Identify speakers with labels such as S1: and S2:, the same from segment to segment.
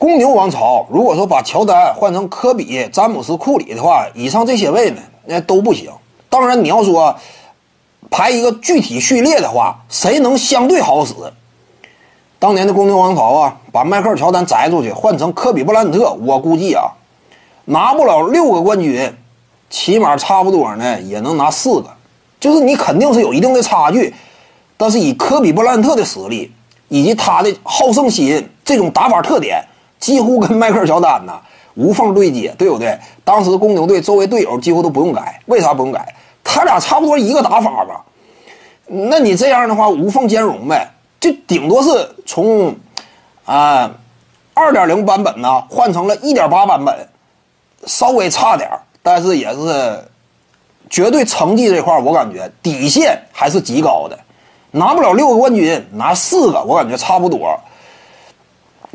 S1: 公牛王朝，如果说把乔丹换成科比、詹姆斯、库里的话，以上这些位呢，那都不行。当然，你要说排一个具体序列的话，谁能相对好使？当年的公牛王朝啊，把迈克尔·乔丹摘出去，换成科比·布莱恩特，我估计啊，拿不了六个冠军，起码差不多呢，也能拿四个。就是你肯定是有一定的差距，但是以科比·布莱恩特的实力以及他的好胜心，这种打法特点。几乎跟迈克尔·乔丹呐无缝对接，对不对？当时公牛队周围队友几乎都不用改，为啥不用改？他俩差不多一个打法吧。那你这样的话无缝兼容呗，就顶多是从啊二点零版本呢换成了一点八版本，稍微差点但是也是绝对成绩这块我感觉底线还是极高的。拿不了六个冠军，拿四个我感觉差不多。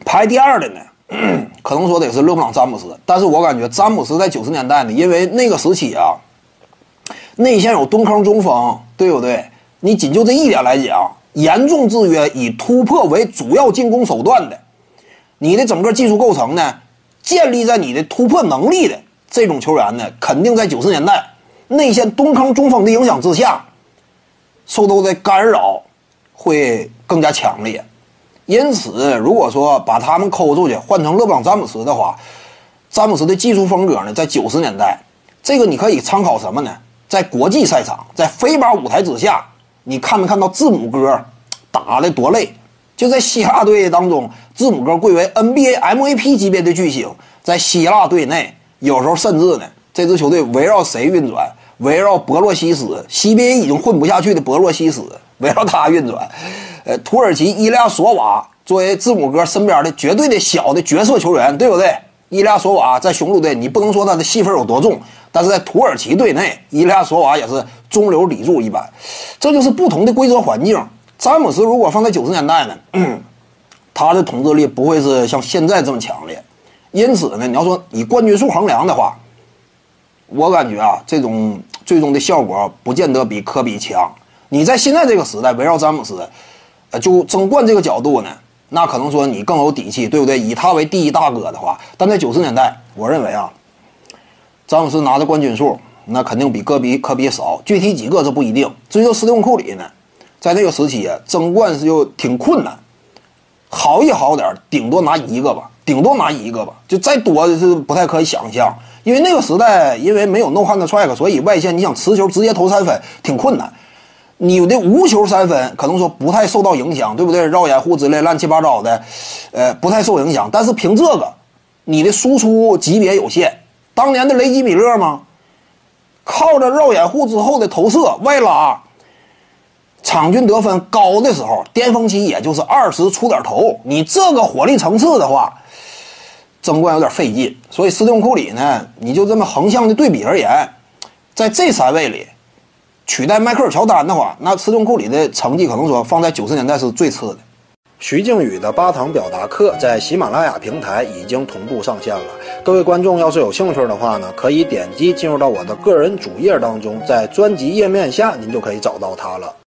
S1: 排第二的呢？可能说得是勒布朗詹姆斯，但是我感觉詹姆斯在九十年代呢，因为那个时期啊，内线有蹲坑中锋，对不对？你仅就这一点来讲，严重制约以突破为主要进攻手段的，你的整个技术构成呢，建立在你的突破能力的这种球员呢，肯定在九十年代内线蹲坑中锋的影响之下，受到的干扰会更加强烈。因此，如果说把他们抠出去换成勒布朗詹姆斯的话，詹姆斯的技术风格呢，在九十年代，这个你可以参考什么呢？在国际赛场，在非法舞台之下，你看没看到字母哥打的多累？就在希腊队当中，字母哥贵为 NBA MVP 级别的巨星，在希腊队内，有时候甚至呢，这支球队围绕谁运转？围绕博洛西斯，CBA 已经混不下去的博洛西斯，围绕他运转。呃，土耳其伊利亚索瓦作为字母哥身边的绝对的小的角色球员，对不对？伊利亚索瓦在雄鹿队，你不能说他的戏份有多重，但是在土耳其队内，伊利亚索瓦也是中流砥柱一般。这就是不同的规则环境。詹姆斯如果放在九十年代呢，他的统治力不会是像现在这么强烈。因此呢，你要说以冠军数衡量的话，我感觉啊，这种最终的效果不见得比科比强。你在现在这个时代围绕詹姆斯。就争冠这个角度呢，那可能说你更有底气，对不对？以他为第一大哥的话，但在九十年代，我认为啊，詹姆斯拿的冠军数那肯定比科比科比少，具体几个这不一定。至于说斯蒂芬库里呢，在那个时期争冠是就挺困难，好一好点，顶多拿一个吧，顶多拿一个吧，就再多是不太可以想象。因为那个时代，因为没有 no hand track，所以外线你想持球直接投三分挺困难。你的无球三分可能说不太受到影响，对不对？绕掩护之类乱七八糟的，呃，不太受影响。但是凭这个，你的输出级别有限。当年的雷吉米勒吗？靠着绕掩护之后的投射外拉，场均得分高的时候，巅峰期也就是二十出点头。你这个火力层次的话，争冠有点费劲。所以斯蒂芬库里呢，你就这么横向的对比而言，在这三位里。取代迈克尔乔丹的话，那斯通库里的成绩可能说放在九十年代是最次的。徐静宇的八堂表达课在喜马拉雅平台已经同步上线了。各位观众要是有兴趣的话呢，可以点击进入到我的个人主页当中，在专辑页面下您就可以找到它了。